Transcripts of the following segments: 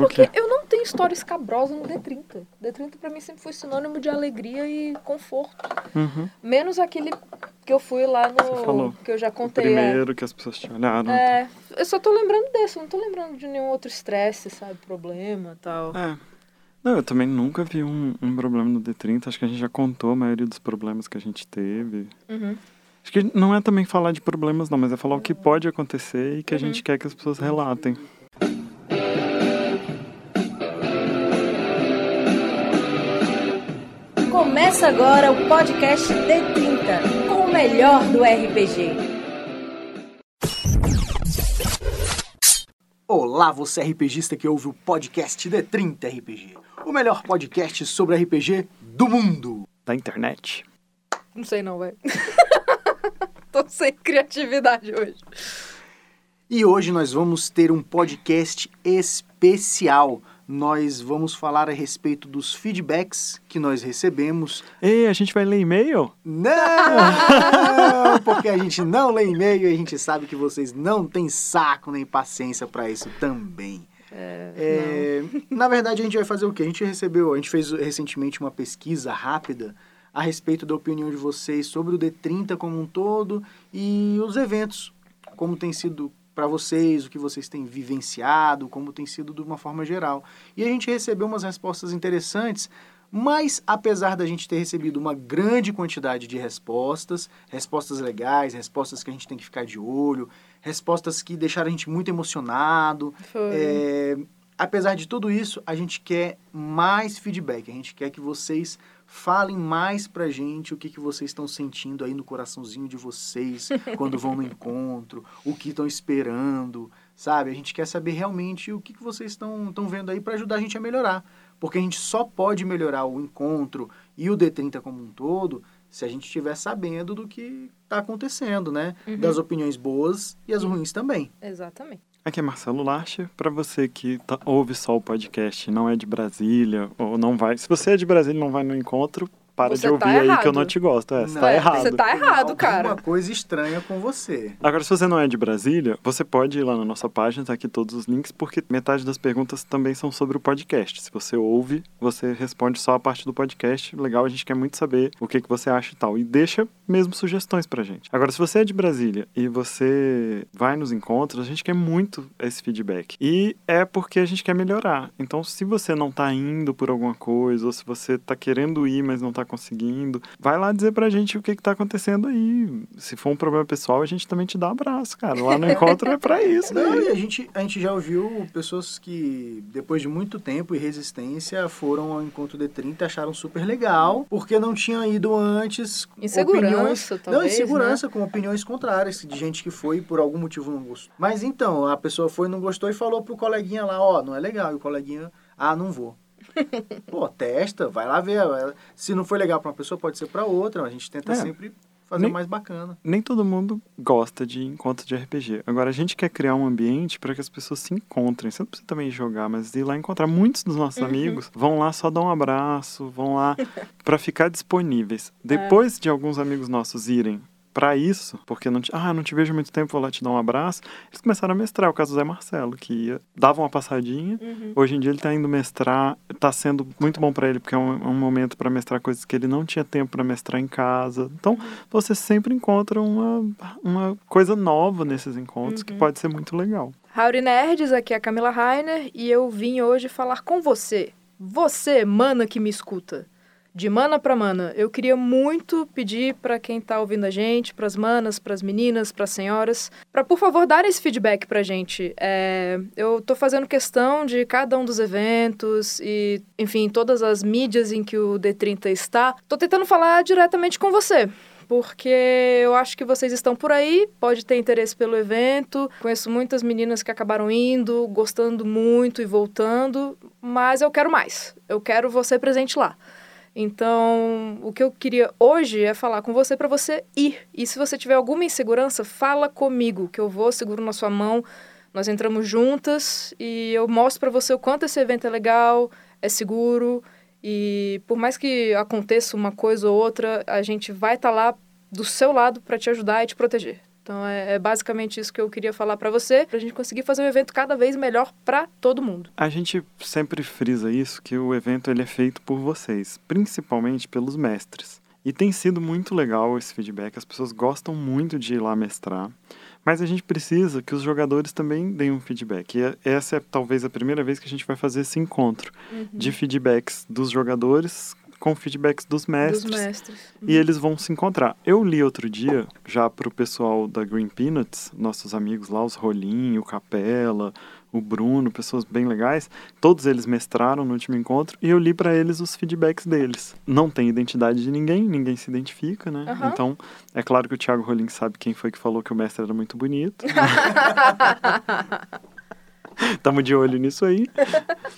porque eu não tenho história escabrosa no D30. D30 pra mim sempre foi sinônimo de alegria e conforto. Uhum. Menos aquele que eu fui lá no. Você falou. Que eu já O contei. primeiro que as pessoas te olharam. É, é, eu só tô lembrando desse, eu não tô lembrando de nenhum outro estresse, sabe? Problema e tal. É. Não, eu também nunca vi um, um problema no D30. Acho que a gente já contou a maioria dos problemas que a gente teve. Uhum. Acho que não é também falar de problemas, não, mas é falar o que pode acontecer e que a gente quer que as pessoas relatem. Começa agora o podcast D30, com o melhor do RPG. Olá, você RPGista que ouve o podcast D30 RPG, o melhor podcast sobre RPG do mundo. Da internet. Não sei não, velho. tô sem criatividade hoje. E hoje nós vamos ter um podcast especial. Nós vamos falar a respeito dos feedbacks que nós recebemos. Ei, a gente vai ler e-mail? Não! Porque a gente não lê e-mail e a gente sabe que vocês não têm saco nem paciência para isso também. É, na verdade, a gente vai fazer o quê? A gente recebeu, a gente fez recentemente uma pesquisa rápida a respeito da opinião de vocês sobre o D30 como um todo e os eventos, como tem sido para vocês, o que vocês têm vivenciado, como tem sido de uma forma geral. E a gente recebeu umas respostas interessantes, mas apesar da gente ter recebido uma grande quantidade de respostas, respostas legais, respostas que a gente tem que ficar de olho, respostas que deixaram a gente muito emocionado, Foi. é, apesar de tudo isso, a gente quer mais feedback. A gente quer que vocês falem mais pra gente o que, que vocês estão sentindo aí no coraçãozinho de vocês quando vão no encontro, o que estão esperando, sabe? A gente quer saber realmente o que, que vocês estão vendo aí para ajudar a gente a melhorar. Porque a gente só pode melhorar o encontro e o D30 como um todo se a gente estiver sabendo do que está acontecendo, né? Das opiniões boas e as ruins também. Exatamente. Aqui é Marcelo Larcher. Para você que tá- ouve só o podcast, não é de Brasília, ou não vai. Se você é de Brasília e não vai no encontro, para Você de ouvir tá aí que eu não te gosto. É, você Não, tá é, errado. Você tá errado, Tem cara. Alguma coisa estranha com você. Agora, se você não é de Brasília, você pode ir lá na nossa página, tá aqui todos os links, porque metade das perguntas também são sobre o podcast. Se você ouve, você responde só a parte do podcast. Legal, a gente quer muito saber o que, que você acha e tal. E deixa mesmo sugestões pra gente. Agora, se você é de Brasília e você vai nos encontros, a gente quer muito esse feedback. E é porque a gente quer melhorar. Então, se você não tá indo por alguma coisa, ou se você tá querendo ir, mas não tá conseguindo, vai lá dizer pra gente o que que tá acontecendo aí. Se for um problema pessoal, a gente também te dá um abraço, cara. Lá no encontro é pra isso, né? Não, e a gente, a gente já ouviu pessoas que, depois de muito tempo e resistência, foram ao encontro D30 acharam super legal, porque não tinham ido antes. Insegurança, opiniões, Não, talvez, né? insegurança, com opiniões contrárias, de gente que foi e por algum motivo não gostou. Mas então, a pessoa foi, não gostou e falou pro coleguinha lá, ó, não é legal. E o coleguinha, ah, não vou. Pô, testa, vai lá ver. Se não foi legal pra uma pessoa, pode ser pra outra. A gente tenta É. sempre fazer Nem- o mais bacana. Nem todo mundo gosta de encontro de RPG. Agora, a gente quer criar um ambiente para que as pessoas se encontrem. Você não precisa também jogar, mas ir lá encontrar. Muitos dos nossos amigos vão lá só dar um abraço, vão lá para ficar disponíveis. Depois de alguns amigos nossos irem para isso, porque não te, ah, não te vejo muito tempo, vou lá te dar um abraço, eles começaram a mestrar. O caso do Zé Marcelo, que ia, dava uma passadinha. Hoje em dia ele tá indo mestrar, tá sendo muito bom para ele, porque é um, é um momento para mestrar coisas que ele não tinha tempo para mestrar em casa. Então, você sempre encontra uma, uma coisa nova nesses encontros que pode ser muito legal. Howdy Nerds, aqui é a Camila Rainer e eu vim hoje falar com você. Você, mana que me escuta. De mana pra mana, eu queria muito pedir pra quem tá ouvindo a gente, pras manas, pras meninas, pras senhoras, pra por favor dar esse feedback pra gente. É, eu tô fazendo questão de cada um dos eventos e, enfim, todas as mídias em que o D30 está. Tô tentando falar diretamente com você porque eu acho que vocês estão por aí, pode ter interesse pelo evento. Conheço muitas meninas que acabaram indo, gostando muito e voltando, mas eu quero mais. Eu quero você presente lá. Então, o que eu queria hoje é falar com você para você ir. E se você tiver alguma insegurança, fala comigo, que eu vou, seguro na sua mão. Nós entramos juntas e eu mostro para você o quanto esse evento é legal, é seguro. E por mais que aconteça uma coisa ou outra, a gente vai estar lá do seu lado para te ajudar e te proteger. Então é, é basicamente isso que eu queria falar para você, pra gente conseguir fazer um evento cada vez melhor para todo mundo. A gente sempre frisa isso, que o evento ele é feito por vocês, principalmente pelos mestres. E tem sido muito legal esse feedback, as pessoas gostam muito de ir lá mestrar, mas a gente precisa que os jogadores também deem um feedback. E essa é talvez a primeira vez que a gente vai fazer esse encontro Uhum. de feedbacks dos jogadores com feedbacks dos mestres. Dos mestres. E eles vão se encontrar. Eu li outro dia, já pro pessoal da Green Peanuts, nossos amigos lá, os Rolinho, o Capela, o Bruno, pessoas bem legais. Todos eles mestraram no último encontro e eu li para eles os feedbacks deles. Não tem identidade de ninguém, ninguém se identifica, né? Aham. Então, é claro que o Thiago Rolim sabe quem foi que falou que o mestre era muito bonito. Tamo de olho nisso aí.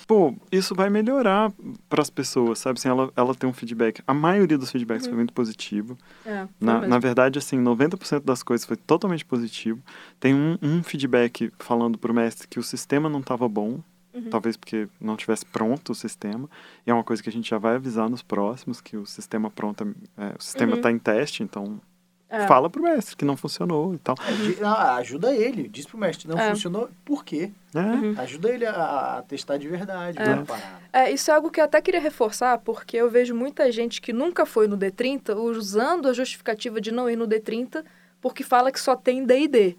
Pô, isso vai melhorar para as pessoas, sabe? Assim, ela, ela tem um feedback. A maioria dos feedbacks foi muito positivo. É, foi Na, mesmo. na verdade, assim, 90% das coisas foi totalmente positivo. Tem um, um feedback falando pro mestre que o sistema não estava bom. Uhum. Talvez porque não tivesse pronto o sistema. E é uma coisa que a gente já vai avisar nos próximos, que o sistema pronto, é, o sistema Uhum. está em teste, então É. fala pro mestre que não funcionou e tal. Ajuda ele, diz pro mestre, não É. funcionou, por quê? É, Uhum. Ajuda ele a, a testar de verdade, É. É, isso é algo que eu até queria reforçar, porque eu vejo muita gente que nunca foi no D30 usando a justificativa de não ir no D30 porque fala que só tem D&D.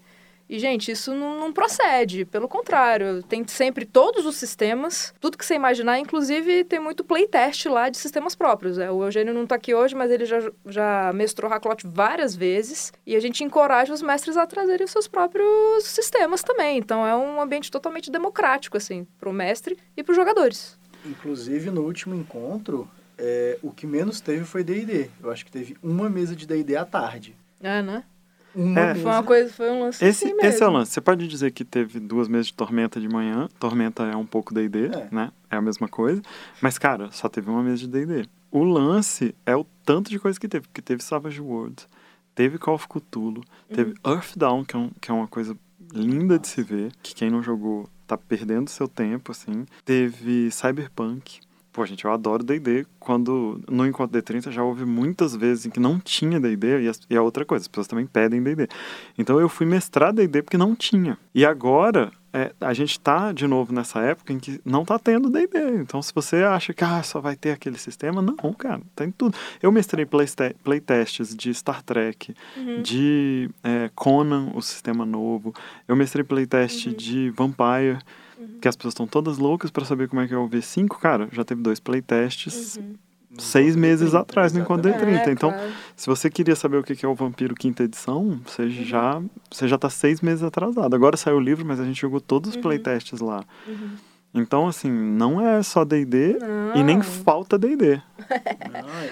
E, gente, isso não, não procede. Pelo contrário, tem sempre todos os sistemas, tudo que você imaginar. Inclusive, tem muito playtest lá de sistemas próprios. É, o Eugênio não tá aqui hoje, mas ele já, já mestrou Hacklot várias vezes. E a gente encoraja os mestres a trazerem os seus próprios sistemas também. Então, é um ambiente totalmente democrático, assim, pro mestre e pros jogadores. Inclusive, no último encontro, é, o que menos teve foi D&D. Eu acho que teve uma mesa de D&D à tarde. É, né? Uma É. Foi uma coisa, foi um lance Esse, assim mesmo. esse é o lance. Você pode dizer que teve duas meses de tormenta de manhã. Tormenta é um pouco D&D, É. né? É a mesma coisa. Mas, cara, só teve uma mesa de D&D. O lance é o tanto de coisa que teve. Porque teve Savage Worlds, teve Call of Cthulhu, teve Earthdown, que é, um, que é uma coisa linda de se ver. Que quem não jogou tá perdendo seu tempo, assim. Teve Cyberpunk. Pô, gente, eu adoro D&D. Quando no Encontro D30 já houve muitas vezes em que não tinha D&D e, as- e é outra coisa, as pessoas também pedem D&D. Então eu fui mestrar D&D porque não tinha. E agora é, a gente tá de novo nessa época em que não tá tendo D&D. Então se você acha que ah, só vai ter aquele sistema, não, cara, tem tudo. Eu mestrei playtests de Star Trek, de é, Conan, o sistema novo. Eu mestrei playtest de Vampire, que as pessoas estão todas loucas pra saber como é que é o V5. Cara, já teve dois playtests seis meses atrás no. D30. É, então, claro. se você queria saber o que é o Vampiro Quinta Edição, você já você já tá seis meses atrasado. Agora saiu o livro, mas a gente jogou todos os playtests lá. Então, assim, não é só D&D e nem falta D&D.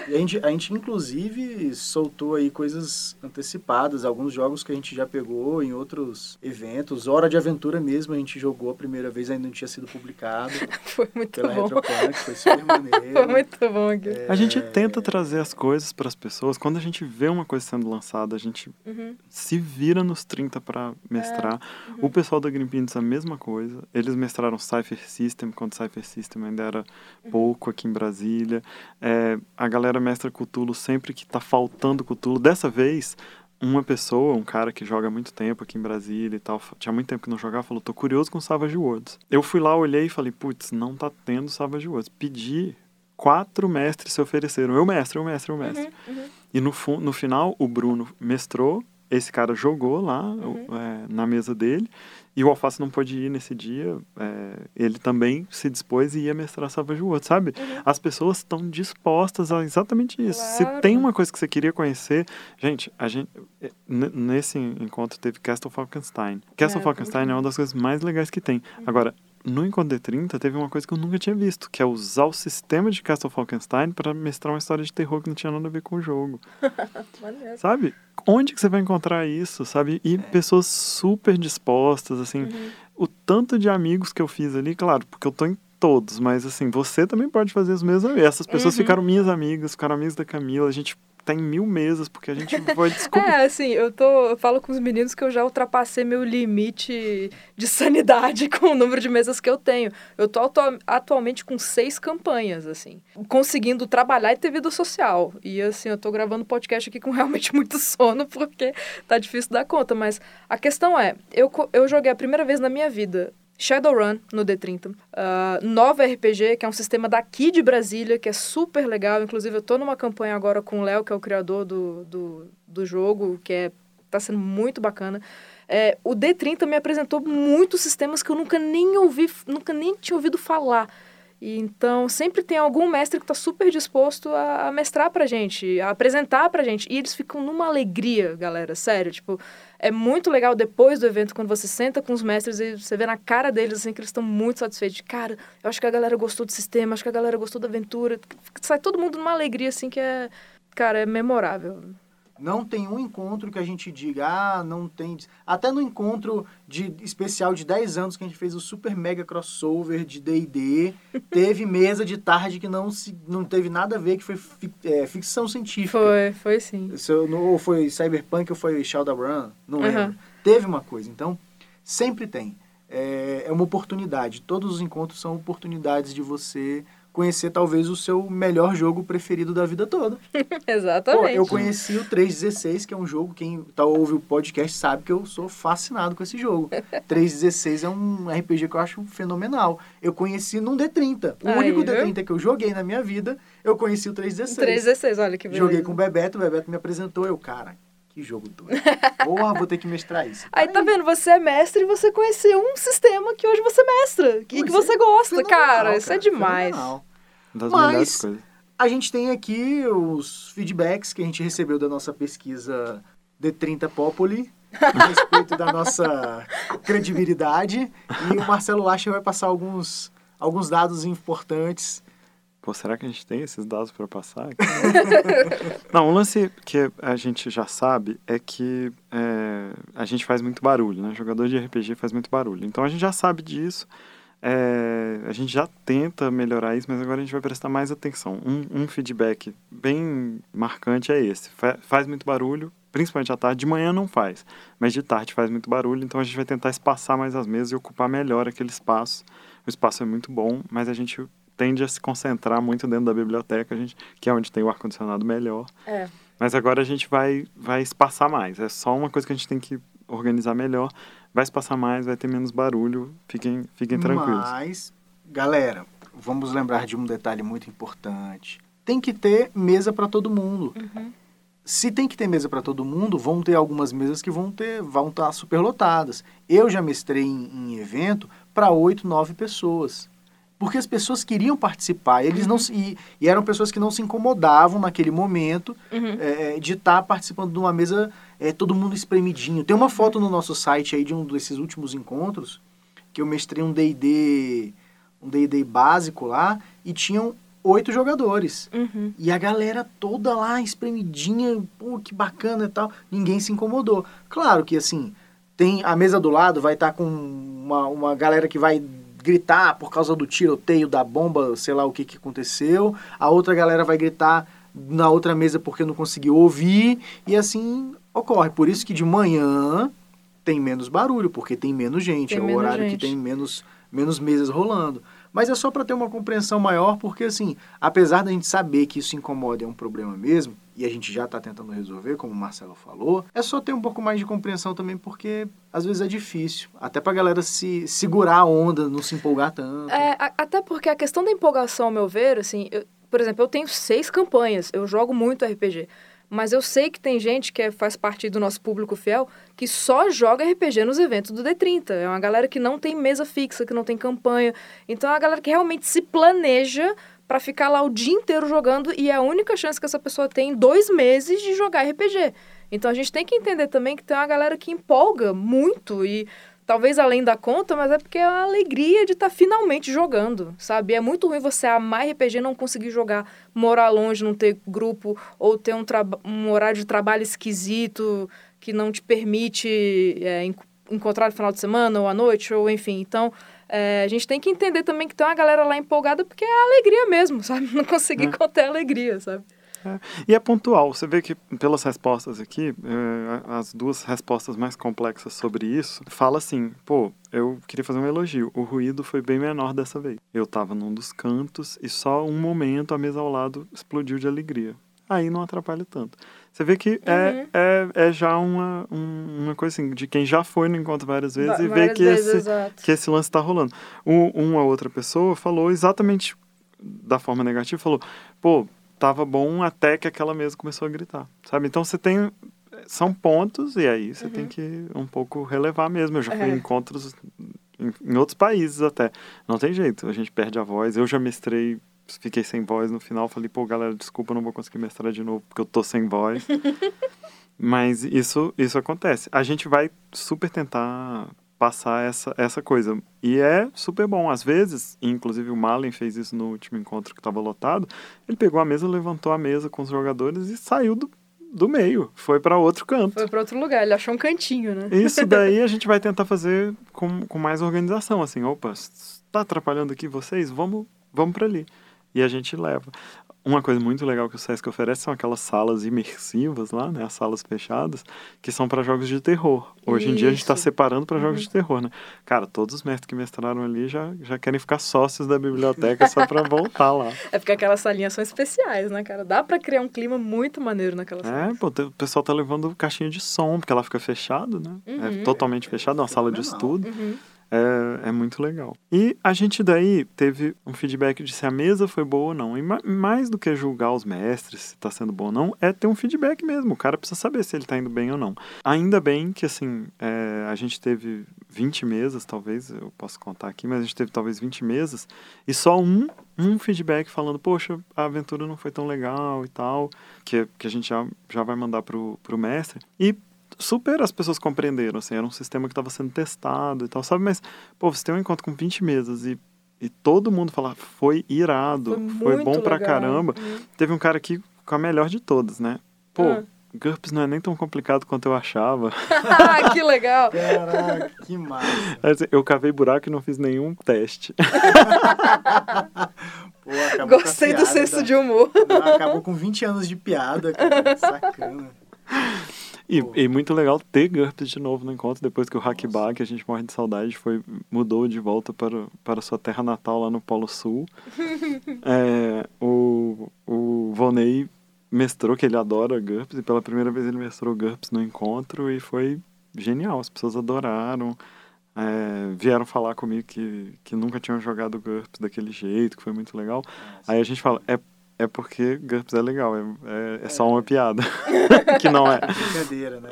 A, gente, a gente, inclusive, soltou aí coisas antecipadas, alguns jogos que a gente já pegou em outros eventos. Hora de Aventura mesmo, a gente jogou a primeira vez, ainda não tinha sido publicado Foi muito pela bom. Retropunk, foi super maneiro. Foi muito bom aqui. A gente tenta trazer as coisas para as pessoas. Quando a gente vê uma coisa sendo lançada, a gente Uhum. se vira nos 30 para mestrar. O pessoal da Green Peanuts a mesma coisa. Eles mestraram Cypher System, quando Cypher System ainda era pouco aqui em Brasília. É, a galera mestra Cthulhu sempre que tá faltando Cthulhu. Dessa vez, uma pessoa, um cara que joga muito tempo aqui em Brasília e tal, tinha muito tempo que não jogava, falou, tô curioso com Savage Worlds. Eu fui lá, olhei e falei, putz, não tá tendo Savage Worlds. Pedi, quatro mestres se ofereceram. Eu mestre, eu mestre, eu mestre. E no, no final, o Bruno mestrou, esse cara jogou lá o- é, na mesa dele, e o Alface não pôde ir nesse dia. é, ele também se dispôs e ia mestrar Savage Worlds, sabe? As pessoas estão dispostas a exatamente isso. Se Claro. tem uma coisa que você queria conhecer, gente, a gente é, nesse encontro teve Castle Falkenstein. Castle É, Falkenstein é uma das coisas mais legais que tem. Agora, no Encontro D30 teve uma coisa que eu nunca tinha visto, que é usar o sistema de Castle Falkenstein para mestrar uma história de terror que não tinha nada a ver com o jogo. Sabe? Onde que você vai encontrar isso, sabe? E pessoas super dispostas, assim. O tanto de amigos que eu fiz ali, claro, porque eu tô em todos, mas assim, você também pode fazer os mesmos amigos. Essas pessoas Uhum. ficaram minhas amigas, ficaram amigas da Camila, a gente tá em mil mesas, porque a gente foi descobrir. É, assim, eu tô. Eu falo com os meninos que eu já ultrapassei meu limite de sanidade com o número de mesas que eu tenho. Eu tô atu atualmente com seis campanhas, assim. Conseguindo trabalhar e ter vida social. E assim, eu tô gravando podcast aqui com realmente muito sono, porque tá difícil dar conta. Mas a questão é, eu, eu joguei a primeira vez na minha vida Shadowrun no D30. Uh, Nova RPG, que é um sistema daqui de Brasília, que é super legal. Inclusive, eu tô numa campanha agora com o Léo, que é o criador do, do, do jogo, que é, tá sendo muito bacana. É, o D30 me apresentou muitos sistemas que eu nunca nem ouvi, nunca nem tinha ouvido falar. E, então, sempre tem algum mestre que está super disposto a, a mestrar pra gente, a apresentar pra gente. E eles ficam numa alegria, galera, sério. Tipo, é muito legal depois do evento, quando você senta com os mestres e você vê na cara deles, assim, que eles estão muito satisfeitos. Cara, eu acho que a galera gostou do sistema, acho que a galera gostou da aventura. Sai todo mundo numa alegria, assim, que é, cara, é memorável. Não tem um encontro que a gente diga, ah, não tem. Até no encontro de especial de 10 anos que a gente fez o super mega crossover de DD, teve mesa de tarde que não, se, não teve nada a ver, que foi fi, é, ficção científica. Foi, foi sim. Se eu, ou foi Cyberpunk ou foi Shadowrun, não lembro. Uhum. Teve uma coisa. Então, sempre tem. É, é uma oportunidade. Todos os encontros são oportunidades de você conhecer talvez o seu melhor jogo preferido da vida toda. Exatamente. Pô, eu conheci o 316, que é um jogo, quem tá, ouve o podcast sabe que eu sou fascinado com esse jogo. 316 é um RPG que eu acho fenomenal. Eu conheci num D30. O Aí, único D30 viu? que eu joguei na minha vida, eu conheci o 316. 316, olha que beleza. Joguei com o Bebeto, o Bebeto me apresentou, eu, cara, que jogo doido. Porra, vou ter que mestrar isso. Aí, Aí, tá vendo? Você é mestre e você conheceu um sistema que hoje você mestra. Que, que você gosta, cara. Isso é demais. Fenomenal. Das Mas coisas. a gente tem aqui os feedbacks que a gente recebeu da nossa pesquisa D30 Popoli a respeito da nossa credibilidade. E o Marcelo Lacha vai passar alguns, alguns dados importantes. Pô, será que a gente tem esses dados para passar? Não, um lance que a gente já sabe é que é, a gente faz muito barulho, né? Jogador de RPG faz muito barulho. Então a gente já sabe disso. É, a gente já tenta melhorar isso, mas agora a gente vai prestar mais atenção. Um, um feedback bem marcante é esse. Fa faz muito barulho, principalmente à tarde. De manhã não faz, mas de tarde faz muito barulho, então a gente vai tentar espaçar mais as mesas e ocupar melhor aquele espaço. O espaço é muito bom, mas a gente tende a se concentrar muito dentro da biblioteca, a gente, que é onde tem o ar-condicionado melhor. É. Mas agora a gente vai, vai espaçar mais. É só uma coisa que a gente tem que organizar melhor vai se passar mais, vai ter menos barulho, fiquem, fiquem tranquilos. Mas, galera, vamos lembrar de um detalhe muito importante. Tem que ter mesa para todo mundo. Uhum. Se tem que ter mesa para todo mundo, vão ter algumas mesas que vão ter, vão estar tá superlotadas. Eu já mestrei em, em evento para oito, nove pessoas porque as pessoas queriam participar. Eles uhum. não e, e, eram pessoas que não se incomodavam naquele momento uhum. é, de estar tá participando de uma mesa é, todo mundo espremidinho. Tem uma foto no nosso site aí de um desses últimos encontros que eu mestrei um D&D um D&D básico lá e tinham oito jogadores. Uhum. E a galera toda lá espremidinha, pô, que bacana e tal. Ninguém se incomodou. Claro que assim, tem a mesa do lado vai estar tá com uma, uma galera que vai gritar por causa do tiroteio da bomba, sei lá o que, que aconteceu. A outra galera vai gritar na outra mesa porque não conseguiu ouvir. E assim ocorre. Por isso que de manhã tem menos barulho, porque tem menos gente. Tem é o horário gente. que tem menos, menos mesas rolando. Mas é só para ter uma compreensão maior, porque assim, apesar da gente saber que isso incomoda é um problema mesmo, e a gente já está tentando resolver, como o Marcelo falou, é só ter um pouco mais de compreensão também, porque às vezes é difícil. Até para a galera se segurar a onda, não se empolgar tanto. É, a, até porque a questão da empolgação, ao meu ver, assim, eu, por exemplo, eu tenho seis campanhas, eu jogo muito RPG. Mas eu sei que tem gente que é, faz parte do nosso público fiel que só joga RPG nos eventos do D30. É uma galera que não tem mesa fixa, que não tem campanha. Então é uma galera que realmente se planeja para ficar lá o dia inteiro jogando e é a única chance que essa pessoa tem em dois meses de jogar RPG. Então a gente tem que entender também que tem uma galera que empolga muito e talvez além da conta, mas é porque é a alegria de estar tá finalmente jogando, sabe? É muito ruim você amar RPG não conseguir jogar, morar longe, não ter grupo ou ter um, um horário de trabalho esquisito que não te permite é, encontrar no final de semana ou à noite, ou enfim. Então, é, a gente tem que entender também que tem uma galera lá empolgada porque é alegria mesmo, sabe? Não conseguir é. conter a alegria, sabe? É. E é pontual. Você vê que pelas respostas aqui, é, as duas respostas mais complexas sobre isso, fala assim, pô, eu queria fazer um elogio. O ruído foi bem menor dessa vez. Eu tava num dos cantos e só um momento a mesa ao lado explodiu de alegria. Aí não atrapalha tanto. Você vê que é, uhum. é, é já uma, uma coisa assim, de quem já foi no encontro várias vezes e vê que, vezes, esse, que esse lance está rolando. Um, uma outra pessoa falou exatamente da forma negativa, falou, pô, tava bom até que aquela mesa começou a gritar, sabe? Então você tem são pontos e aí você uhum. tem que um pouco relevar mesmo. Eu já fui é. em encontros em, em, outros países até. Não tem jeito, a gente perde a voz. Eu já mestrei, fiquei sem voz no final, falei, pô, galera, desculpa, não vou conseguir mestrar de novo porque eu tô sem voz. Mas isso isso acontece. A gente vai super tentar passar essa, essa coisa. E é super bom. Às vezes, inclusive o Malen fez isso no último encontro que estava lotado, ele pegou a mesa, levantou a mesa com os jogadores e saiu do, do meio. Foi para outro canto. Foi para outro lugar. Ele achou um cantinho, né? Isso daí a gente vai tentar fazer com, com mais organização. Assim, opa, está atrapalhando aqui vocês? Vamos, vamos para ali. E a gente leva. Uma coisa muito legal que o Sesc oferece são aquelas salas imersivas lá, né? As salas fechadas, que são para jogos de terror. Hoje Isso. em dia a gente está separando para uhum. jogos de terror, né? Cara, todos os mestres que mestraram ali já, já querem ficar sócios da biblioteca só para voltar lá. É porque aquelas salinhas são especiais, né, cara? Dá para criar um clima muito maneiro naquela sala. É, pô, o pessoal tá levando caixinha de som, porque ela fica fechada, né? É uhum. É totalmente fechada, é uma sala de estudo. Uhum. É, é muito legal. E a gente daí teve um feedback de se a mesa foi boa ou não. E mais do que julgar os mestres, se está sendo bom ou não, é ter um feedback mesmo. O cara precisa saber se ele está indo bem ou não. Ainda bem que, assim, é, a gente teve 20 mesas, talvez, eu posso contar aqui, mas a gente teve talvez 20 mesas, e só um, um feedback falando, poxa, a aventura não foi tão legal e tal, que, que a gente já, já vai mandar pro, pro mestre. E super as pessoas compreenderam, assim, era um sistema que estava sendo testado e tal, sabe? Mas, pô, você tem um encontro com 20 mesas e, e todo mundo fala, foi irado, foi, foi bom legal. pra caramba. Uhum. Teve um cara aqui com a melhor de todas, né? Pô, uhum. GURPS não é nem tão complicado quanto eu achava. que legal! Caraca, que massa! Eu cavei buraco e não fiz nenhum teste. Pô, Gostei do senso de humor. acabou com 20 anos de piada, cara. Sacana. E, e, muito legal ter GURPS de novo no encontro, depois que o Hackbar, que a gente morre de saudade, foi, mudou de volta para, para sua terra natal lá no Polo Sul. é, o, o Vonei mestrou, que ele adora GURPS, e pela primeira vez ele mestrou GURPS no encontro, e foi genial, as pessoas adoraram. É, vieram falar comigo que, que nunca tinham jogado GURPS daquele jeito, que foi muito legal. Aí a gente fala, é é porque GURPS é legal, é, é, é só uma piada. que não é. Brincadeira, né?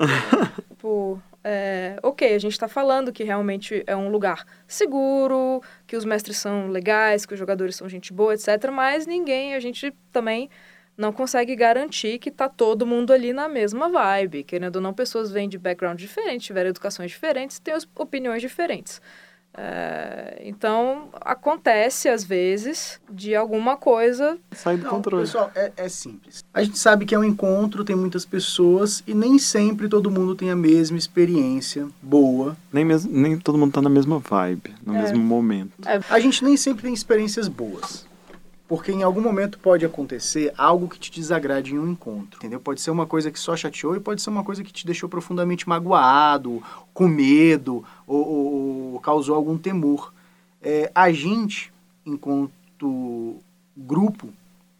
tipo, é, ok, a gente está falando que realmente é um lugar seguro, que os mestres são legais, que os jogadores são gente boa, etc. Mas ninguém, a gente também não consegue garantir que tá todo mundo ali na mesma vibe. Querendo ou não, pessoas vêm de background diferente, tiveram educações diferentes, têm opiniões diferentes. É, então, acontece às vezes de alguma coisa sair do Não, controle. Pessoal, é, é, simples. A gente sabe que é um encontro, tem muitas pessoas e nem sempre todo mundo tem a mesma experiência boa. Nem, mesmo, nem todo mundo tá na mesma vibe, no é. mesmo momento. É. A gente nem sempre tem experiências boas. Porque em algum momento pode acontecer algo que te desagrade em um encontro, entendeu? Pode ser uma coisa que só chateou e pode ser uma coisa que te deixou profundamente magoado, com medo ou, ou, ou causou algum temor. É, a gente, enquanto grupo,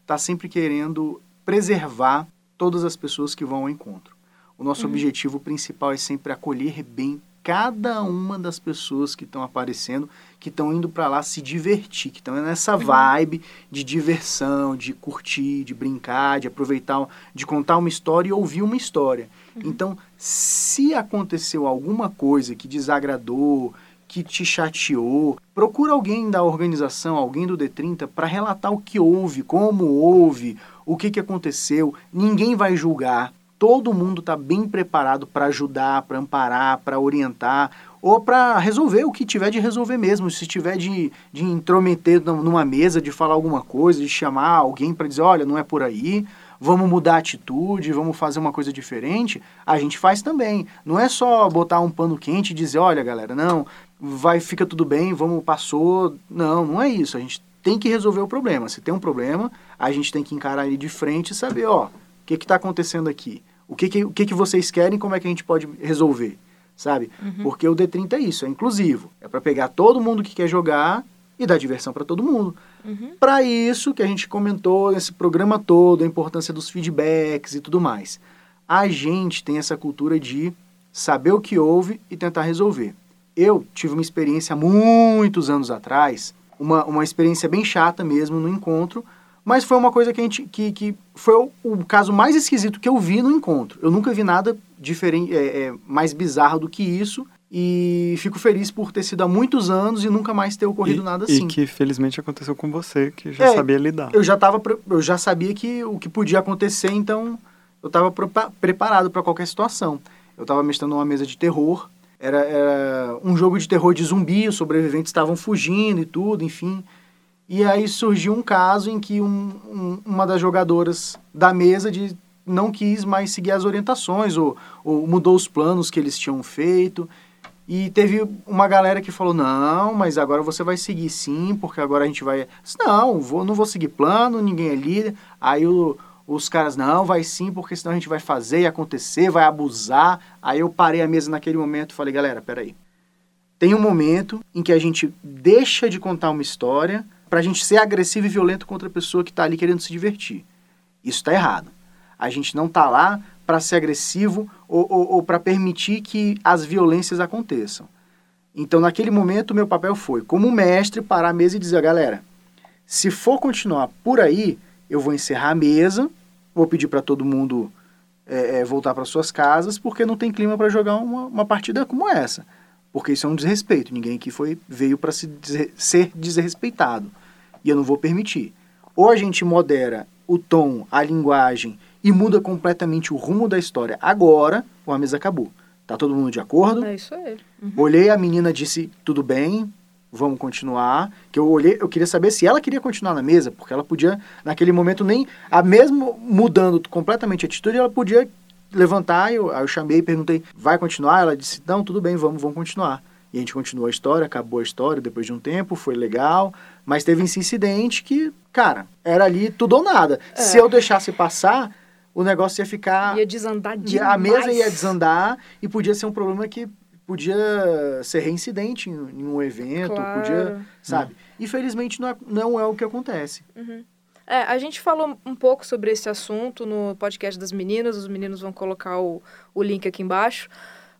está sempre querendo preservar todas as pessoas que vão ao encontro. O nosso uhum. objetivo principal é sempre acolher bem cada uma das pessoas que estão aparecendo, que estão indo para lá se divertir, que estão nessa uhum. vibe de diversão, de curtir, de brincar, de aproveitar, de contar uma história e ouvir uma história. Uhum. Então, se aconteceu alguma coisa que desagradou, que te chateou, procura alguém da organização, alguém do D30 para relatar o que houve, como houve, o que, que aconteceu. Ninguém vai julgar todo mundo está bem preparado para ajudar, para amparar, para orientar ou para resolver o que tiver de resolver mesmo. Se tiver de, de intrometer numa mesa, de falar alguma coisa, de chamar alguém para dizer: olha, não é por aí, vamos mudar a atitude, vamos fazer uma coisa diferente, a gente faz também. Não é só botar um pano quente e dizer: olha, galera, não, vai, fica tudo bem, vamos, passou. Não, não é isso. A gente tem que resolver o problema. Se tem um problema, a gente tem que encarar ele de frente e saber, ó, que está acontecendo aqui? O que, que, o que, que vocês querem como é que a gente pode resolver? Sabe? Uhum. Porque o D30 é isso, é inclusivo. É para pegar todo mundo que quer jogar e dar diversão para todo mundo. Uhum. Para isso que a gente comentou nesse programa todo, a importância dos feedbacks e tudo mais. A gente tem essa cultura de saber o que houve e tentar resolver. Eu tive uma experiência há muitos anos atrás, uma, uma experiência bem chata mesmo no encontro, mas foi uma coisa que a gente que, que foi o, o caso mais esquisito que eu vi no encontro. Eu nunca vi nada diferente, é, é, mais bizarro do que isso. E fico feliz por ter sido há muitos anos e nunca mais ter ocorrido e, nada assim. E que felizmente aconteceu com você, que já É, sabia lidar. Eu já tava, eu já sabia que o que podia acontecer, então eu estava preparado para qualquer situação. Eu estava mestrando uma mesa de terror. Era, era um jogo de terror de zumbi, os sobreviventes estavam fugindo e tudo, enfim. E aí surgiu um caso em que um- um- uma das jogadoras da mesa de, não quis mais seguir as orientações ou, ou mudou os planos que eles tinham feito. E teve uma galera que falou: não, mas agora você vai seguir sim, porque agora a gente vai. Não, vou, não vou seguir plano, ninguém é líder. Aí o- os caras, não, vai sim, porque senão a gente vai fazer e acontecer, vai abusar. Aí eu parei a mesa naquele momento e falei: galera, peraí. Tem um momento em que a gente deixa de contar uma história pra gente ser agressivo e violento contra a pessoa que tá ali querendo se divertir. Isso tá errado. A gente não tá lá para ser agressivo ou, ou, ou para permitir que as violências aconteçam. Então, naquele momento, meu papel foi, como mestre, parar a mesa e dizer, galera, se for continuar por aí, eu vou encerrar a mesa, vou pedir para todo mundo é, voltar para suas casas, porque não tem clima para jogar uma, uma partida como essa. Porque isso é um desrespeito. Ninguém aqui foi, veio para se desre- ser desrespeitado. E eu não vou permitir. Ou a gente modera o tom, a linguagem e muda completamente o rumo da história agora, ou a mesa acabou. Tá todo mundo de acordo? É isso aí. Olhei a menina, disse tudo bem, vamos continuar. Que eu olhei, eu queria saber se ela queria continuar na mesa, porque ela podia, naquele momento, nem. A mesmo mudando completamente a atitude, ela podia levantar. Eu, aí eu chamei e perguntei, vai continuar? Ela disse, não, tudo bem, vamos, vamos continuar. E a gente continuou a história, acabou a história depois de um tempo, foi legal. Mas teve esse incidente que, cara, era ali tudo ou nada. É. Se eu deixasse passar, o negócio ia ficar. Ia desandar E demais. a mesa ia desandar e podia ser um problema que podia ser reincidente em, em um evento, Claro. podia, sabe? Infelizmente não é, não é o que acontece. É, a gente falou um pouco sobre esse assunto no podcast das meninas, os meninos vão colocar o, o link aqui embaixo.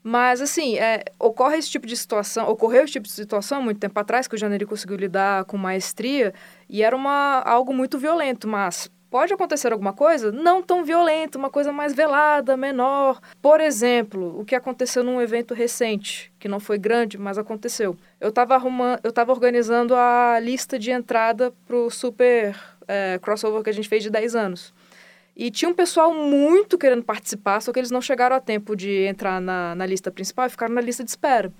Mas, assim, é, ocorre esse tipo de situação, ocorreu esse tipo de situação muito tempo atrás, que o Janeiro conseguiu lidar com maestria, e era uma, algo muito violento, mas pode acontecer alguma coisa não tão violenta, uma coisa mais velada, menor. Por exemplo, o que aconteceu num evento recente, que não foi grande, mas aconteceu. Eu estava arrumando, eu estava organizando a lista de entrada pro super é, crossover que a gente fez de 10 anos. E tinha um pessoal muito querendo participar, só que eles não chegaram a tempo de entrar na, na lista principal e ficaram na lista de espera.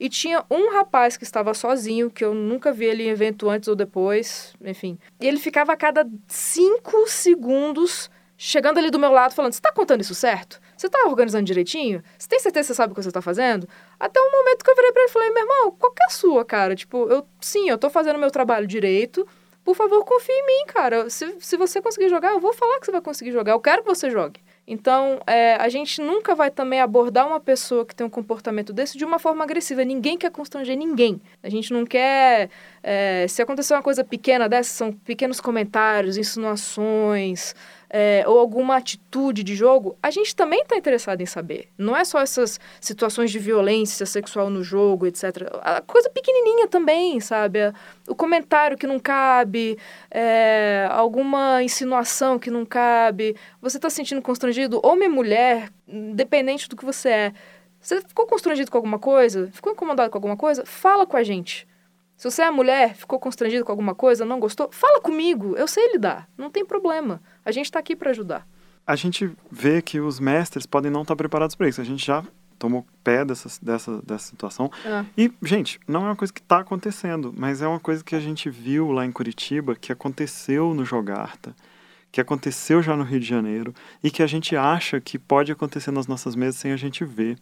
E tinha um rapaz que estava sozinho, que eu nunca vi ele em evento antes ou depois, enfim. E ele ficava a cada cinco segundos chegando ali do meu lado falando: Você tá contando isso certo? Você tá organizando direitinho? Você tem certeza que você sabe o que você tá fazendo? Até um momento que eu virei pra ele e falei: Meu irmão, qual que é a sua, cara? Tipo, eu, sim, eu tô fazendo meu trabalho direito. Por favor, confie em mim, cara. Se, se você conseguir jogar, eu vou falar que você vai conseguir jogar. Eu quero que você jogue. Então, é, a gente nunca vai também abordar uma pessoa que tem um comportamento desse de uma forma agressiva. Ninguém quer constranger ninguém. A gente não quer. é, se acontecer uma coisa pequena dessa, são pequenos comentários, insinuações, é, ou alguma atitude de jogo, a gente também está interessado em saber. Não é só essas situações de violência sexual no jogo, etc. A coisa pequenininha também, sabe? O comentário que não cabe, é, alguma insinuação que não cabe. Você está se sentindo constrangido, homem ou mulher, independente do que você é. Você ficou constrangido com alguma coisa? Ficou incomodado com alguma coisa? Fala com a gente. Se você é mulher, ficou constrangido com alguma coisa, não gostou, fala comigo. Eu sei lidar. Não tem problema. A gente está aqui para ajudar. A gente vê que os mestres podem não estar preparados para isso. A gente já tomou pé dessa, dessa, dessa situação. Ah. E, gente, não é uma coisa que está acontecendo, mas é uma coisa que a gente viu lá em Curitiba, que aconteceu no Jogarta, que aconteceu já no Rio de Janeiro, e que a gente acha que pode acontecer nas nossas mesas sem a gente ver.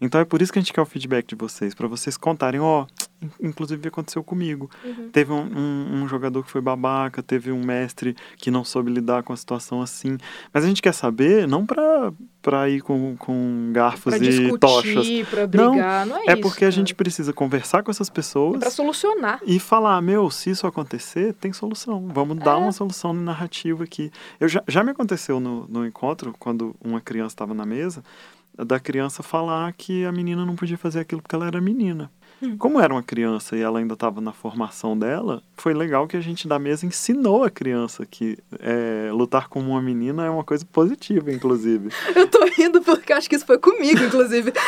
Então é por isso que a gente quer o feedback de vocês, para vocês contarem, ó, oh, inclusive aconteceu comigo. Uhum. Teve um, um, um, jogador que foi babaca, teve um mestre que não soube lidar com a situação assim. Mas a gente quer saber, não pra, pra ir com, com garfos pra e discutir, tochas. Pra brigar, não, não é, é isso. porque a gente precisa conversar com essas pessoas. É pra solucionar. E falar, meu, se isso acontecer, tem solução. Vamos dar É. uma solução narrativa aqui. Eu já, já me aconteceu no, no encontro, quando uma criança estava na mesa, da criança falar que a menina não podia fazer aquilo porque ela era menina. Hum. Como era uma criança e ela ainda estava na formação dela, foi legal que a gente da mesa ensinou a criança que é, lutar como uma menina é uma coisa positiva, inclusive. Eu tô rindo porque acho que isso foi comigo, inclusive.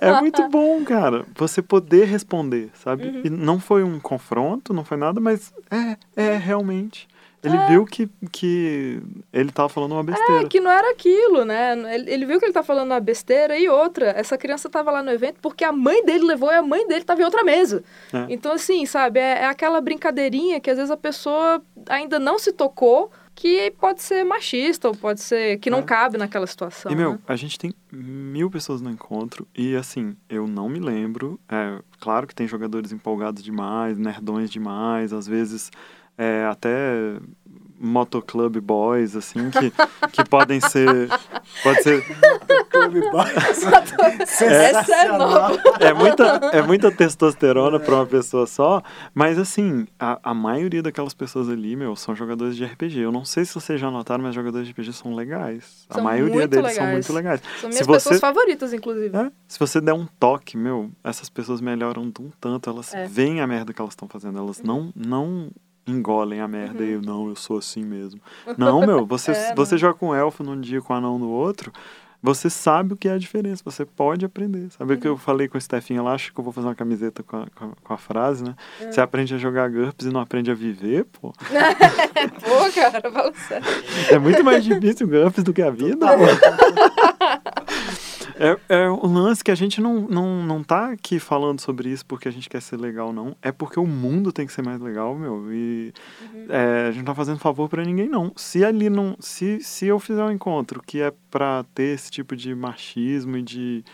É muito bom, cara, você poder responder, sabe? Uhum. E não foi um confronto, não foi nada, mas é, é realmente. Ele É. viu que, que ele tava falando uma besteira. É, que não era aquilo, né? Ele, ele viu que ele tá falando uma besteira e outra. Essa criança tava lá no evento porque a mãe dele levou e a mãe dele tava em outra mesa. É. Então, assim, sabe, é, é aquela brincadeirinha que às vezes a pessoa ainda não se tocou que pode ser machista ou pode ser que não É. cabe naquela situação. E, meu, né? a gente tem mil pessoas no encontro e, assim, eu não me lembro. É, claro que tem jogadores empolgados demais, nerdões demais, às vezes é, até motoclub boys, assim, que, que podem ser... Pode ser... Clube Boys. Essa é nova. É muita, é muita testosterona para uma pessoa só, mas assim, a, a maioria daquelas pessoas ali, meu, são jogadores de RPG. Eu não sei se vocês já notaram, mas jogadores de RPG são legais. a São maioria muito deles são legais. muito legais. São Se minhas você- pessoas favoritas, inclusive. É, se você der um toque, meu, essas pessoas melhoram de um tanto, elas É. veem a merda que elas estão fazendo, elas não, não engolem a merda Uhum. e eu, não, eu sou assim mesmo. Não, meu, você, É, você não. joga com elfo num dia com anão no outro, você sabe o que é a diferença, você pode aprender. Sabe o que Uhum. eu falei com o Stefinha lá? Acho que eu vou fazer uma camiseta com a, com a, frase, né? É. Você aprende a jogar GURPS e não aprende a viver, pô. Pô, cara, sério. É muito mais difícil o GURPS do que a vida. É, é um lance que a gente não, não, não tá aqui falando sobre isso porque a gente quer ser legal, não. É porque o mundo tem que ser mais legal, meu. E é, a gente não tá fazendo favor pra ninguém, não. Se ali não. Se, se eu fizer um encontro que é pra ter esse tipo de machismo e de,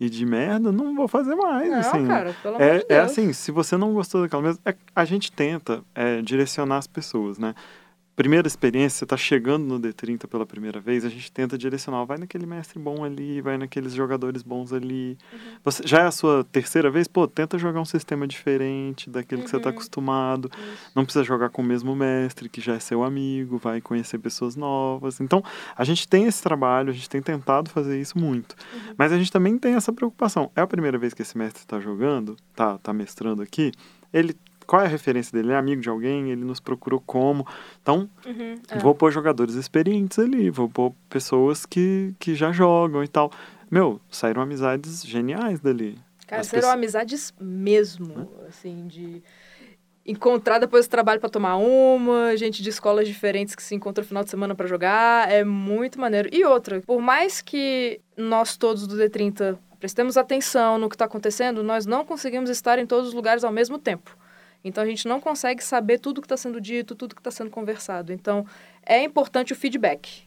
e de merda, não vou fazer mais. Não, assim. cara, pelo amor É, de é Deus. assim, se você não gostou daquela mesa, é- a gente tenta é, direcionar as pessoas, né? Primeira experiência, você tá chegando no D30 pela primeira vez, a gente tenta direcionar, vai naquele mestre bom ali, vai naqueles jogadores bons ali. Uhum. Você, já é a sua terceira vez, pô, tenta jogar um sistema diferente daquele que você tá Uhum. acostumado. Não precisa jogar com o mesmo mestre, que já é seu amigo, vai conhecer pessoas novas. Então, a gente tem esse trabalho, a gente tem tentado fazer isso muito. Uhum. Mas a gente também tem essa preocupação. É a primeira vez que esse mestre está jogando, tá, tá mestrando aqui. Ele, qual é a referência dele? Ele é amigo de alguém? Ele nos procurou como? Então, Uhum, é. vou pôr jogadores experientes ali, vou pôr pessoas que, que já jogam e tal. Meu, saíram amizades geniais dali. Cara, As pessoas- amizades mesmo, assim, de encontrar depois do trabalho pra tomar uma, gente de escolas diferentes que se encontra no final de semana pra jogar, é muito maneiro. E outra, por mais que nós todos do D30 prestemos atenção no que tá acontecendo, nós não conseguimos estar em todos os lugares ao mesmo tempo. Então a gente não consegue saber tudo que está sendo dito, tudo que está sendo conversado. Então é importante o feedback.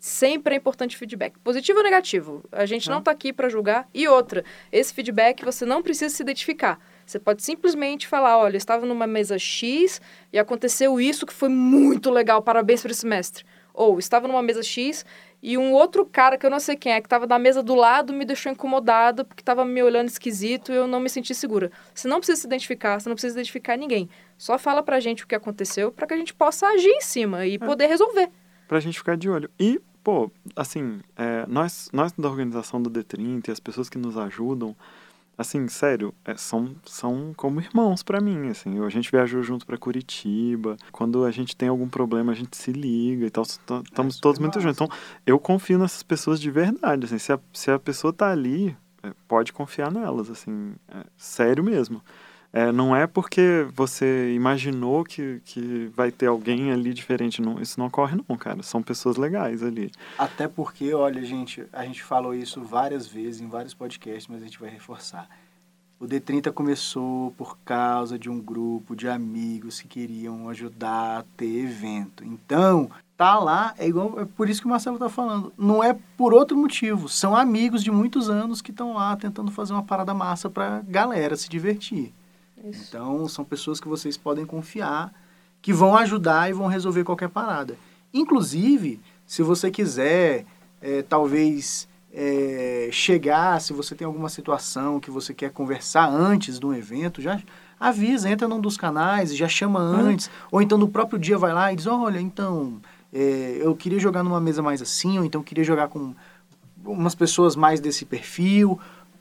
Sempre é importante o feedback, positivo ou negativo. A gente não está aqui para julgar. E outra, esse feedback você não precisa se identificar. Você pode simplesmente falar, olha, eu estava numa mesa X e aconteceu isso que foi muito legal, parabéns para esse mestre. Ou estava numa mesa X e um outro cara que eu não sei quem é, que estava na mesa do lado, me deixou incomodada porque estava me olhando esquisito e eu não me senti segura. Você não precisa se identificar, você não precisa identificar ninguém. Só fala pra gente o que aconteceu para que a gente possa agir em cima e poder resolver. pra gente ficar de olho. E, pô, assim, é, nós, nós da organização do D30 e as pessoas que nos ajudam, assim, sério, é, são, são como irmãos pra mim, assim. A gente viajou junto pra Curitiba. Quando a gente tem algum problema, a gente se liga e tal. Estamos super todos muito juntos. Então, eu confio nessas pessoas de verdade, assim. Se a, se a pessoa tá ali, é, pode confiar nelas, assim. é, sério mesmo. É, não é porque você imaginou que, que vai ter alguém ali diferente. Não, isso não ocorre, não, cara. São pessoas legais ali. Até porque, olha, gente, a gente falou isso várias vezes em vários podcasts, mas a gente vai reforçar. O D30 começou por causa de um grupo de amigos que queriam ajudar a ter evento. Então, tá lá, é igual, é por isso que o Marcelo tá falando. Não é por outro motivo, são amigos de muitos anos que estão lá tentando fazer uma parada massa pra galera se divertir. Isso. Então, são pessoas que vocês podem confiar, que vão ajudar e vão resolver qualquer parada. Inclusive, se você quiser, é, talvez é, chegar, se você tem alguma situação que você quer conversar antes do evento, já avisa, entra num dos canais, já chama antes, ou então no próprio dia vai lá e diz, olha, então, é, eu queria jogar numa mesa mais assim, ou então queria jogar com umas pessoas mais desse perfil,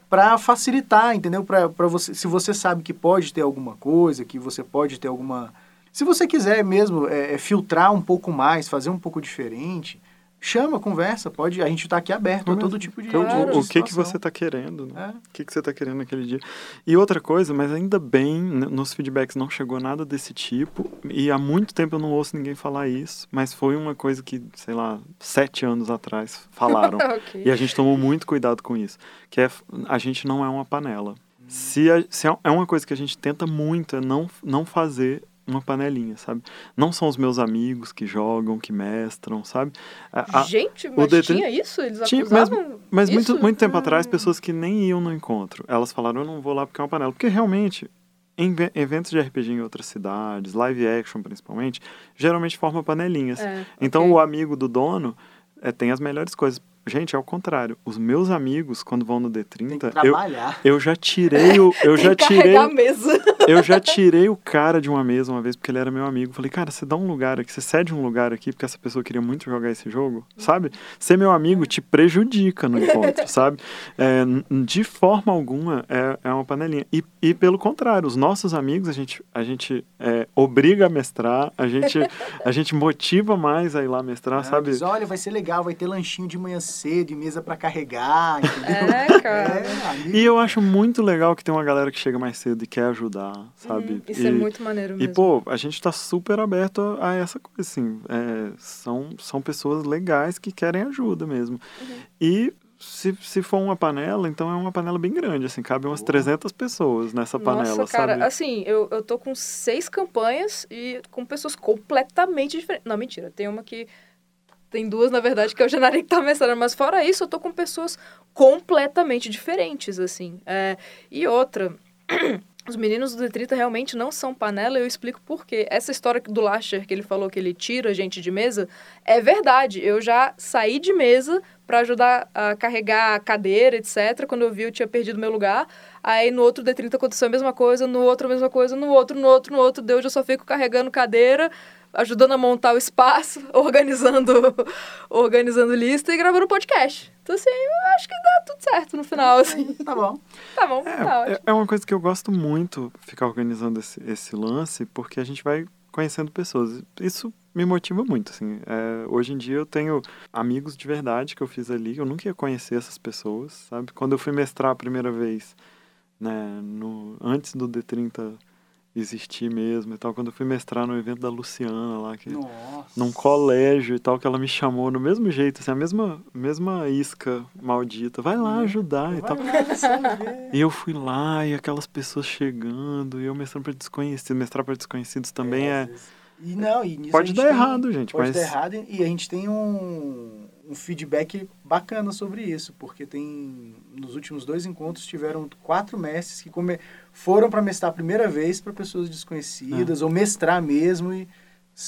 para facilitar, entendeu? Para você, se você sabe que pode ter alguma coisa, que você pode ter alguma, se você quiser mesmo é, é, filtrar um pouco mais, fazer um pouco diferente, chama, conversa, pode, a gente está aqui aberto a todo tipo de, Então, o, que que você está querendo, né? É. O que que você está querendo naquele dia. E outra coisa, mas ainda bem, nos feedbacks não chegou nada desse tipo, e há muito tempo eu não ouço ninguém falar isso, mas foi uma coisa que, sei lá, sete anos atrás falaram. ok. E a gente tomou muito cuidado com isso. Que é, a gente não é uma panela. Se, a- se é é uma coisa que a gente tenta muito, é não, não fazer uma panelinha, sabe? Não são os meus amigos que jogam, que mestram, sabe? A- a- Gente, mas D30 tinha isso? Eles Tinha, mas- mas muito, isso? muito tempo atrás, Hum. pessoas que nem iam no encontro, elas falaram, eu não vou lá porque é uma panela. Porque realmente, em ve- eventos de RPG em outras cidades, live action principalmente, geralmente forma panelinhas. É, Então ok. o amigo do dono é, tem as melhores coisas. Gente, é o contrário. Os meus amigos, quando vão no Tem que D30, eu, eu já tirei o. Eu Tem já tirei. carregar a mesa. Eu já tirei o cara de uma mesa uma vez porque ele era meu amigo. Falei, cara, você dá um lugar aqui, você cede um lugar aqui porque essa pessoa queria muito jogar esse jogo, sabe? Ser meu amigo te prejudica no encontro, sabe? É, de forma alguma é, é uma panelinha. E, e pelo contrário, os nossos amigos a gente, a gente é, obriga a mestrar, a gente, a gente motiva mais a ir lá mestrar, sabe? Diz, olha, vai ser legal, vai ter lanchinho de manhã cedo e mesa para carregar, entendeu? É, cara. É. E eu acho muito legal que tem uma galera que chega mais cedo e quer ajudar, sabe? Uhum, Isso e, é muito maneiro E, mesmo. pô, a gente tá super aberto a, a essa coisa, assim. É, são, são pessoas legais que querem ajuda mesmo. Uhum. E se, se for uma panela, então é uma panela bem grande, assim. Cabe umas 300 pessoas nessa panela, Nossa, cara, sabe? assim, eu, eu tô com seis campanhas e com pessoas completamente diferentes. Não, mentira, tem uma que. Tem duas, na verdade, que é o Genari que tá mestrando, mas fora isso, eu tô com pessoas completamente diferentes, assim. É, e outra, os meninos do D30 realmente não são panela, eu explico por quê. Essa história do Lasher, que ele falou que ele tira gente de mesa, é verdade. Eu já saí de mesa para ajudar a carregar a cadeira, etc. Quando eu vi, eu tinha perdido meu lugar. Aí no outro D30 aconteceu a mesma coisa, no outro a mesma coisa, no outro, no outro, no outro. Deus, eu só fico carregando cadeira, ajudando a montar o espaço, organizando, organizando lista e gravando podcast. Então, assim, eu acho que dá tudo certo no final, assim. Tá bom. Tá bom, tá É, ótimo. é, é uma coisa que eu gosto muito, ficar organizando esse, esse lance, porque a gente vai conhecendo pessoas. Isso me motiva muito, assim. É, hoje em dia eu tenho amigos de verdade que eu fiz ali, eu nunca ia conhecer essas pessoas, sabe? Quando eu fui mestrar a primeira vez, né, no, antes do D30 existir mesmo e tal, quando eu fui mestrar no evento da Luciana lá, que Nossa. num colégio e tal, que ela me chamou no mesmo jeito, assim, a mesma, mesma isca maldita, vai lá ajudar e tal. Vai vai ver. E eu fui lá e aquelas pessoas chegando, e eu mestrando para desconhecidos. Mestrar para desconhecidos também é. vezes. E não, e nisso Pode dar errado, gente, Pode mas. dar errado e a gente tem um, um feedback bacana sobre isso, porque tem nos últimos dois encontros tiveram quatro mestres que come, foram para mestrar a primeira vez para pessoas desconhecidas ou mestrar mesmo e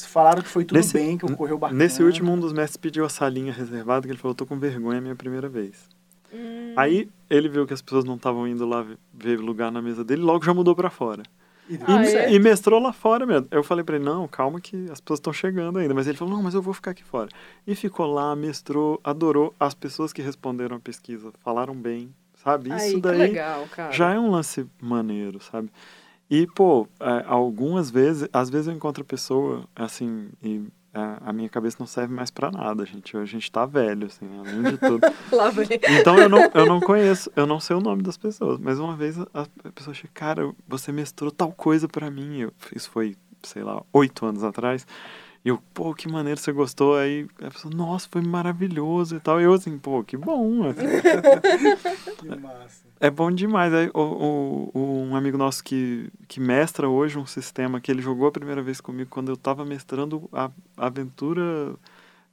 falaram que foi tudo Nesse- bem, que ocorreu bacana. Nesse último, um dos mestres pediu a salinha reservada, que ele falou: tô com vergonha, é minha primeira vez. Hum, Aí ele viu que as pessoas não estavam indo lá ver- ver lugar na mesa dele, logo já mudou para fora. E- E, Ah, é? e mestrou lá fora mesmo. Eu falei pra ele, não, calma que as pessoas estão chegando ainda. Mas ele falou, não, mas eu vou ficar aqui fora. E ficou lá, mestrou, adorou. As pessoas que responderam a pesquisa falaram bem, sabe? Isso daí legal, já é um lance maneiro, sabe? E, pô, é, algumas vezes, às vezes eu encontro a pessoa, assim, e é, a minha cabeça não serve mais pra nada, gente. A gente tá velho, assim, além de tudo. Então eu não, eu não conheço, eu não sei o nome das pessoas, mas uma vez a, a pessoa chega, cara, você mestrou tal coisa pra mim. Eu, isso foi, sei lá, oito anos atrás. E eu, pô, que maneiro, você gostou? Aí a pessoa, nossa, foi maravilhoso e tal. E eu assim, pô, que bom. Que massa. É bom demais. Aí, o, o- um amigo nosso que, que mestra hoje um sistema que ele jogou a primeira vez comigo quando eu tava mestrando a aventura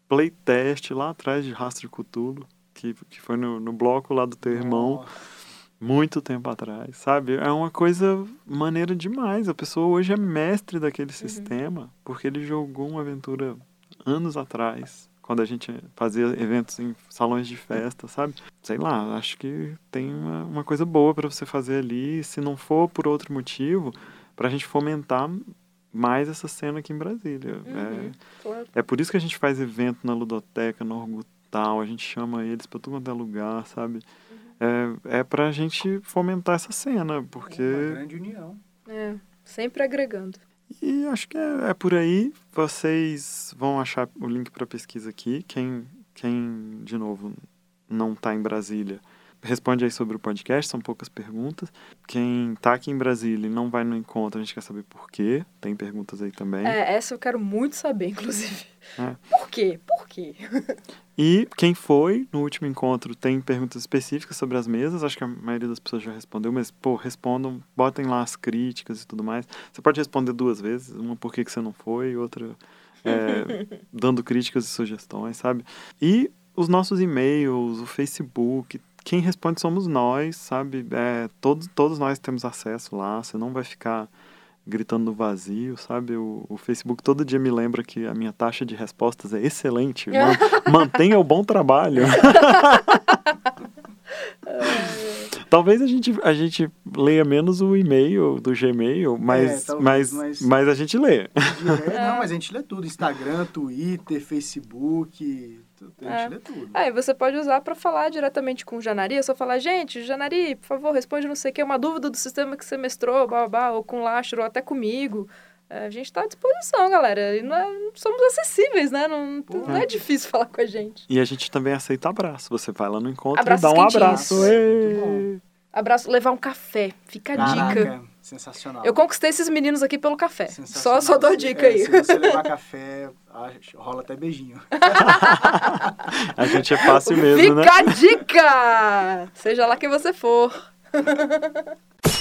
playtest lá atrás de Rastro de Cthulhu, que, que foi no, no bloco lá do teu irmão. Nossa. Muito tempo atrás, sabe? É uma coisa maneira demais. A pessoa hoje é mestre daquele sistema porque ele jogou uma aventura anos atrás, quando a gente fazia eventos em salões de festa, sabe? Sei lá, acho que tem uma, uma coisa boa para você fazer ali, se não for por outro motivo, para a gente fomentar mais essa cena aqui em Brasília. É, Claro. é por isso que a gente faz evento na Ludoteca, no Orgutal, a gente chama eles para tudo quanto é lugar, sabe? É, é pra gente fomentar essa cena, Uma porque. grande união. É, sempre agregando. E acho que é, é por aí. Vocês vão achar o link para pesquisa aqui. Quem, quem, de novo, não está em Brasília, responde aí sobre o podcast, são poucas perguntas. Quem está aqui em Brasília e não vai no encontro, a gente quer saber por quê. Tem perguntas aí também. É, essa eu quero muito saber, inclusive. É. Por quê? Por quê? E quem foi no último encontro tem perguntas específicas sobre as mesas. Acho que a maioria das pessoas já respondeu, mas, pô, respondam, botem lá as críticas e tudo mais. Você pode responder duas vezes, uma por que que você não foi, outra é, dando críticas e sugestões, sabe? E os nossos e-mails, o Facebook, quem responde somos nós, sabe? É, todos, todos nós temos acesso lá, você não vai ficar gritando no vazio, sabe? O, o Facebook todo dia me lembra que a minha taxa de respostas é excelente. Man- mantenha o bom trabalho. Talvez a gente, a gente leia menos o e-mail do Gmail, mas, talvez, mas, mas- mas a gente lê. É, não, mas a gente lê tudo. Instagram, Twitter, Facebook. Tu- gente É. lê tudo. Aí você pode usar para falar diretamente com o Janari, é só falar, gente, Janari, por favor, responde não sei o que, uma dúvida do sistema que você mestrou, blá, blá, blá, ou com o Lastro, ou até comigo. É, a gente tá à disposição, galera. E não é- somos acessíveis, né? Não, não é difícil falar com a gente. E a gente também aceita abraço. Você vai lá no encontro Abraços e dá um quentinhos. abraço. Abraço, levar um café. Fica a dica. Sensacional. Eu conquistei esses meninos aqui pelo café. Só, Sensacional. só dou dica é, aí. Se você levar café, rola até beijinho. A gente é fácil mesmo, Fica né? a dica! Seja lá quem você for.